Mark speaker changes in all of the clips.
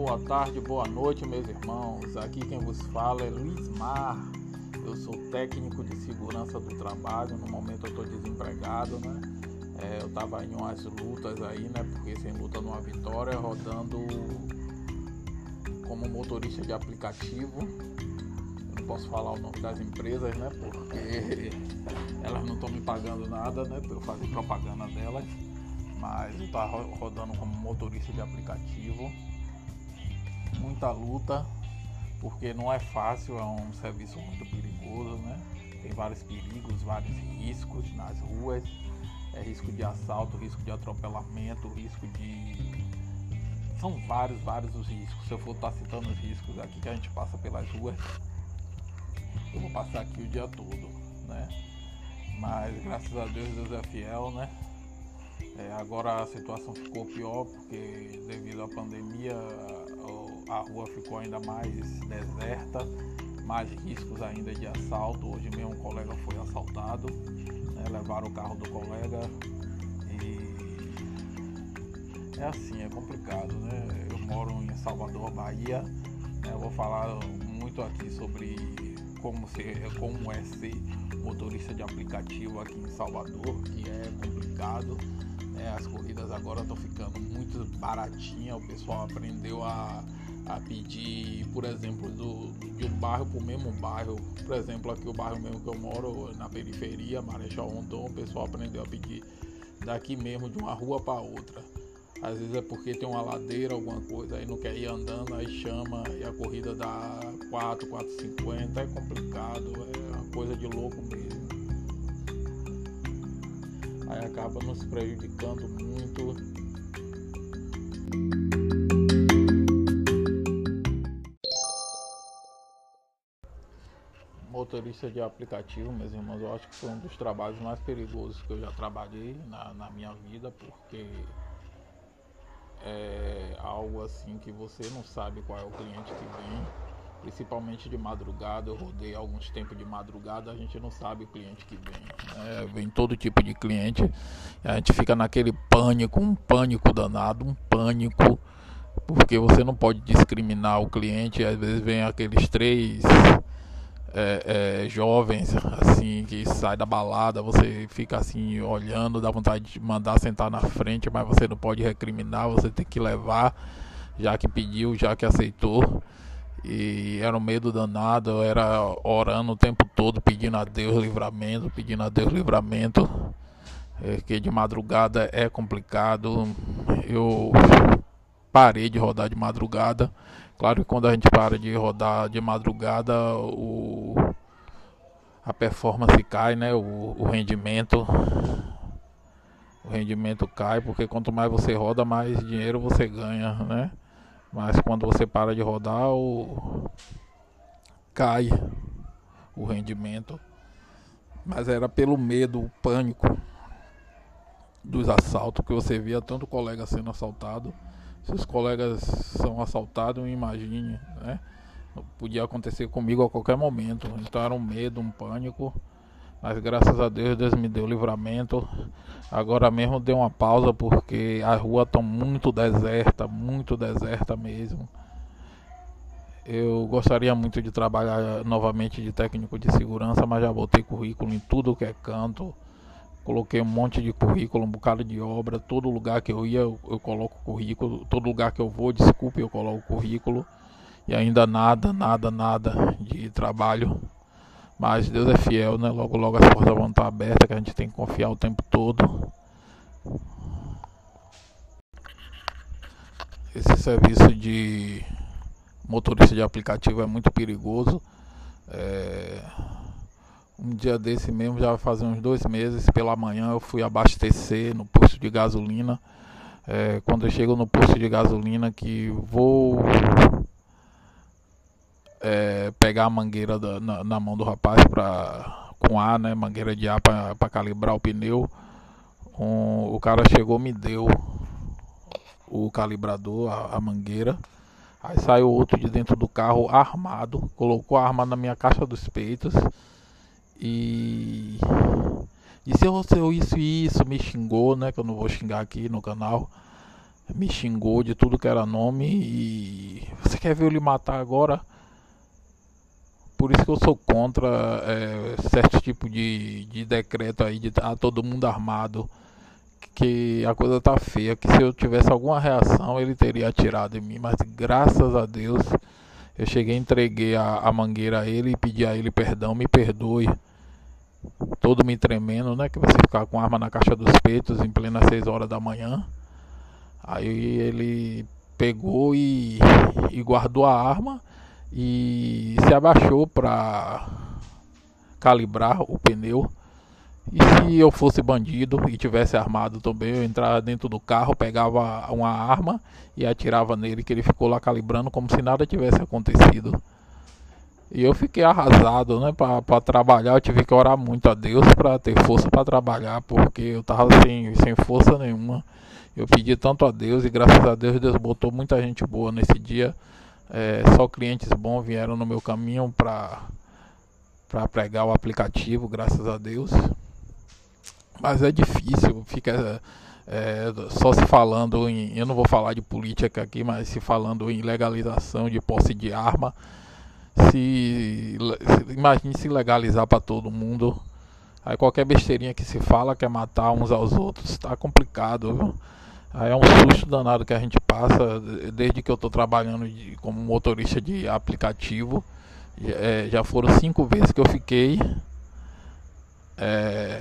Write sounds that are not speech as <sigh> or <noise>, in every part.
Speaker 1: boa tarde, boa noite, meus irmãos. Aqui quem vos fala é Luiz Mar. Eu sou técnico de segurança do trabalho. No momento eu estou desempregado, né? É, eu estava em umas lutas aí, né? Porque sem luta não há vitória, rodando como motorista de aplicativo. Eu não posso falar o nome das empresas, né? Porque <laughs> elas não estão me pagando nada, né? Para eu fazer propaganda delas mas eu estava rodando como motorista de aplicativo. Muita luta, porque não é fácil, é um serviço muito perigoso, né? Tem vários perigos, vários riscos nas ruas. É risco de assalto, risco de atropelamento, risco de. São vários, vários os riscos. Se eu for estar citando os riscos aqui que a gente passa pelas ruas, eu vou passar aqui o dia todo, né? Mas graças a Deus Deus é fiel, né? É, agora a situação ficou pior porque devido à pandemia a rua ficou ainda mais deserta, mais riscos ainda de assalto. Hoje mesmo um colega foi assaltado, né, levaram o carro do colega e é assim, é complicado, né? Eu moro em Salvador, Bahia, né, eu vou falar muito aqui sobre como, ser, como é ser motorista de aplicativo aqui em Salvador, que é complicado é, as corridas agora estão ficando muito baratinhas, o pessoal aprendeu a, a pedir, por exemplo, do, de um bairro para o mesmo bairro. Por exemplo, aqui o bairro mesmo que eu moro, na periferia, Marechal Rondon, o pessoal aprendeu a pedir daqui mesmo de uma rua para outra. Às vezes é porque tem uma ladeira, alguma coisa, aí não quer ir andando, aí chama e a corrida dá 4, 4,50, é complicado, é uma coisa de louco mesmo aí acaba nos prejudicando muito. Motorista de aplicativo, meus irmãos, eu acho que foi um dos trabalhos mais perigosos que eu já trabalhei na, na minha vida, porque é algo assim que você não sabe qual é o cliente que vem principalmente de madrugada. Eu rodei alguns tempos de madrugada, a gente não sabe o cliente que vem. Né? Vem todo tipo de cliente, a gente fica naquele pânico, um pânico danado, um pânico, porque você não pode discriminar o cliente. Às vezes vem aqueles três é, é, jovens assim que sai da balada, você fica assim olhando, dá vontade de mandar sentar na frente, mas você não pode recriminar, você tem que levar, já que pediu, já que aceitou. E era um medo danado, era orando o tempo todo, pedindo a Deus livramento, pedindo a Deus livramento. É, que de madrugada é complicado. Eu parei de rodar de madrugada. Claro que quando a gente para de rodar de madrugada, o, a performance cai, né? O, o rendimento. O rendimento cai, porque quanto mais você roda, mais dinheiro você ganha, né? Mas quando você para de rodar, o... cai o rendimento. Mas era pelo medo, o pânico dos assaltos que você via tanto colega sendo assaltado. Se os colegas são assaltados, imagine, né? Podia acontecer comigo a qualquer momento. Então era um medo, um pânico. Mas graças a Deus, Deus me deu livramento. Agora mesmo deu uma pausa porque as ruas estão muito deserta, muito deserta mesmo. Eu gostaria muito de trabalhar novamente de técnico de segurança, mas já botei currículo em tudo que é canto. Coloquei um monte de currículo, um bocado de obra. Todo lugar que eu ia, eu, coloco currículo. Todo lugar que eu vou, desculpe, eu coloco currículo. E ainda nada, nada, nada de trabalho. Mas Deus é fiel, né? Logo, logo as portas vão estar abertas, que a gente tem que confiar o tempo todo. Esse serviço de motorista de aplicativo é muito perigoso. É... Um dia desse mesmo, já fazer uns dois meses, pela manhã eu fui abastecer no posto de gasolina. É... Quando eu chego no posto de gasolina que vou é, pegar a mangueira da, na, na, mão do rapaz pra, com ar, né? Mangueira de ar para calibrar o pneu. Um, o cara chegou, me deu o calibrador, a, a, mangueira. Aí saiu outro de dentro do carro armado, colocou a arma na minha caixa dos peitos e disse eu seu isso e isso, me xingou, né? Que eu não vou xingar aqui no canal. me xingou de tudo que era nome e você quer ver eu lhe matar agora? Por isso que eu sou contra é, certo tipo de, de decreto aí de estar todo mundo armado. Que a coisa tá feia. Que se eu tivesse alguma reação ele teria atirado em mim. Mas graças a Deus eu cheguei, entreguei a, a mangueira a ele e pedi a ele perdão, me perdoe. Todo me tremendo, né? Que você ficar com arma na caixa dos peitos em plena 6 horas da manhã. Aí ele pegou e, e guardou a arma e se abaixou para calibrar o pneu. E se eu fosse bandido e tivesse armado também, eu entrava dentro do carro, pegava uma arma e atirava nele, que ele ficou lá calibrando como se nada tivesse acontecido. E eu fiquei arrasado, né? Para trabalhar, eu tive que orar muito a Deus para ter força para trabalhar, porque eu tava sem, sem força nenhuma. Eu pedi tanto a Deus e graças a Deus Deus botou muita gente boa nesse dia. É, só clientes bons vieram no meu caminho para para pregar o aplicativo, graças a Deus. Mas é difícil, fica é, só se falando em. Eu não vou falar de política aqui, mas se falando em legalização de posse de arma. Se, se imagine se legalizar para todo mundo. Aí qualquer besteirinha que se fala quer matar uns aos outros, tá complicado. Viu? Aí é um susto danado que a gente passa desde que eu estou trabalhando de, como motorista de aplicativo. É, já foram cinco vezes que eu fiquei é,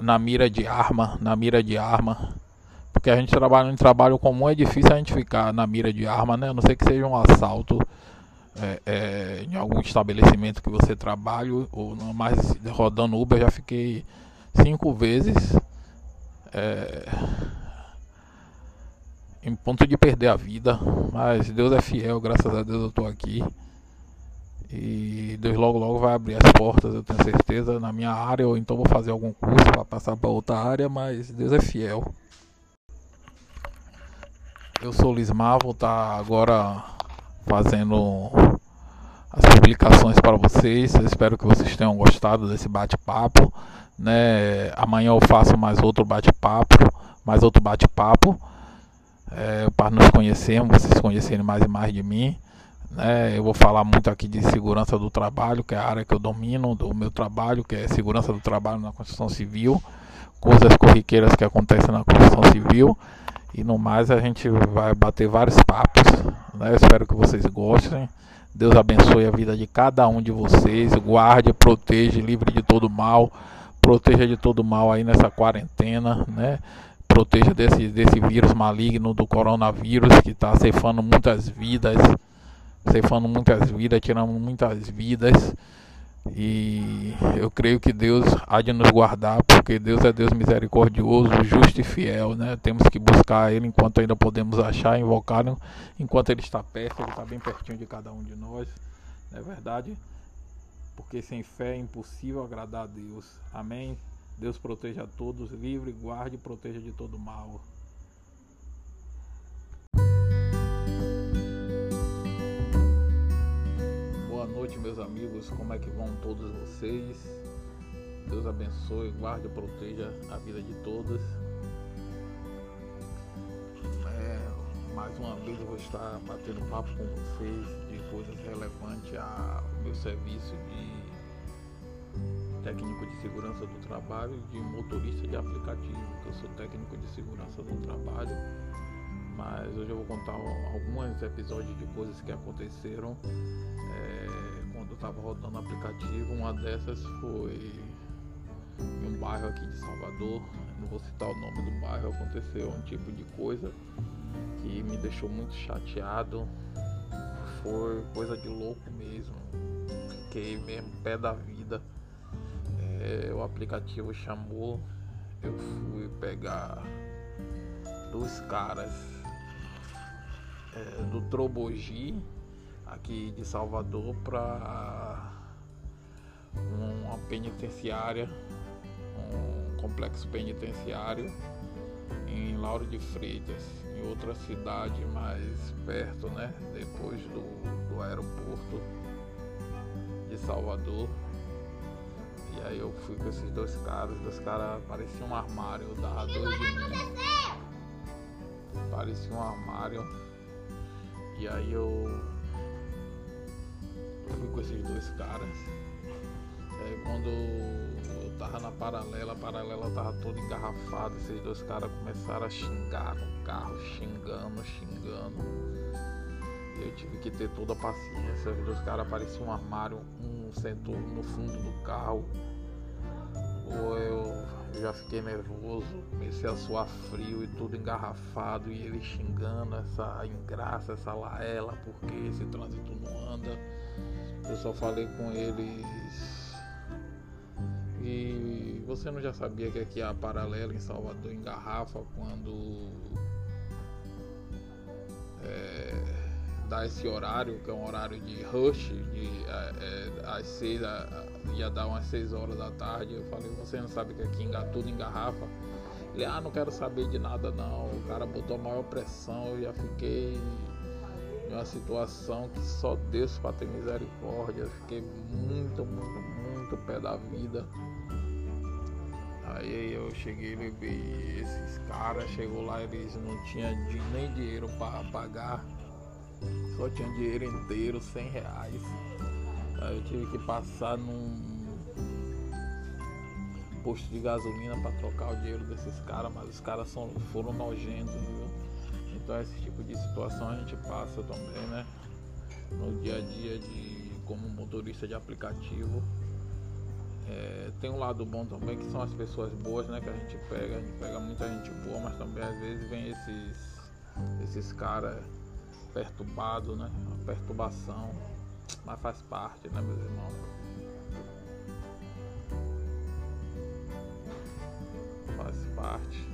Speaker 1: na mira de arma, na mira de arma. Porque a gente trabalha em trabalho comum, é difícil a gente ficar na mira de arma, né? A não ser que seja um assalto é, é, em algum estabelecimento que você trabalha, ou não mais rodando Uber, já fiquei cinco vezes é, em ponto de perder a vida, mas Deus é fiel, graças a Deus eu estou aqui. E Deus logo logo vai abrir as portas, eu tenho certeza, na minha área, ou então vou fazer algum curso para passar para outra área, mas Deus é fiel. Eu sou Lismar, vou estar tá agora fazendo as publicações para vocês. Eu espero que vocês tenham gostado desse bate-papo. Né? Amanhã eu faço mais outro bate-papo, mais outro bate-papo é, para nos conhecermos, vocês conhecerem mais e mais de mim. Né? Eu vou falar muito aqui de segurança do trabalho, que é a área que eu domino do meu trabalho, que é segurança do trabalho na construção civil, coisas corriqueiras que acontecem na construção civil. E no mais a gente vai bater vários papos. Né? espero que vocês gostem. Deus abençoe a vida de cada um de vocês. Guarde, proteja, livre de todo mal proteja de todo mal aí nessa quarentena, né? Proteja desse, desse vírus maligno do coronavírus que está ceifando muitas vidas, ceifando muitas vidas, tirando muitas vidas. E eu creio que Deus há de nos guardar, porque Deus é Deus misericordioso, justo e fiel, né? Temos que buscar Ele enquanto ainda podemos achar, invocar, enquanto Ele está perto, Ele está bem pertinho de cada um de nós, não é verdade? porque sem fé é impossível agradar a Deus. Amém? Deus proteja a todos, livre, guarde e proteja de todo mal. Boa noite, meus amigos. Como é que vão todos vocês? Deus abençoe, guarde e proteja a vida de todos. É, mais uma vez eu vou estar batendo papo com vocês de coisas relevantes ao meu serviço de técnico de segurança do trabalho de motorista de aplicativo, que eu sou técnico de segurança do trabalho. Mas hoje eu vou contar alguns episódios de coisas que aconteceram é, eu estava rodando aplicativo. Uma dessas foi em um bairro aqui de Salvador, não vou citar o nome do bairro, aconteceu um tipo de coisa que me deixou muito chateado. Foi coisa de louco mesmo. Fiquei mesmo pé da vida é, o aplicativo chamou, eu fui pegar dois caras é, do Trobogi, aqui de Salvador, para uma penitenciária, um complexo penitenciário em Lauro de Freitas, em outra cidade mais perto, né? Depois do, do aeroporto de Salvador. E aí eu fui com esses dois caras, dois caras pareciam um armário, eu dava dois de mim. parecia um armário. E aí eu fui com esses dois caras. É, quando eu tava na paralela, a paralela tava toda engarrafada, esses dois caras começaram a xingar no carro, xingando, xingando. Eu tive que ter toda a paciência. Os dois caras pareciam um armário, um sentou no fundo do carro. Ou eu já fiquei nervoso, comecei a suar frio e tudo engarrafado e ele xingando essa engraça, essa laela, porque esse trânsito não anda. Eu só falei com eles. E você não já sabia que aqui a paralela em Salvador engarrafa quando é, dá esse horário, que é um horário de rush, de é, é, às seis, a, ia dar umas 6 horas da tarde. Eu falei, você não sabe que aqui tudo engarrafa? Ele, ah, não quero saber de nada não. O cara botou a maior pressão, eu já fiquei em uma situação que só Deus para ter misericórdia. Eu fiquei muito, muito, muito pé da vida. Aí eu cheguei, levei esses caras, chegou lá, eles não tinham nem dinheiro para pagar, só tinha dinheiro inteiro, 100 reais. Aí eu tive que passar num posto de gasolina para trocar o dinheiro desses caras, mas os caras são, foram nojentos, viu? Então esse tipo de situação a gente passa também, né? No dia a dia de como motorista de aplicativo. É, tem um lado bom também que são as pessoas boas, né? Que a gente pega, a gente pega muita gente boa, mas também às vezes vem esses, esses caras perturbados, né? A perturbação, mas faz parte, né, meus irmãos? Faz parte.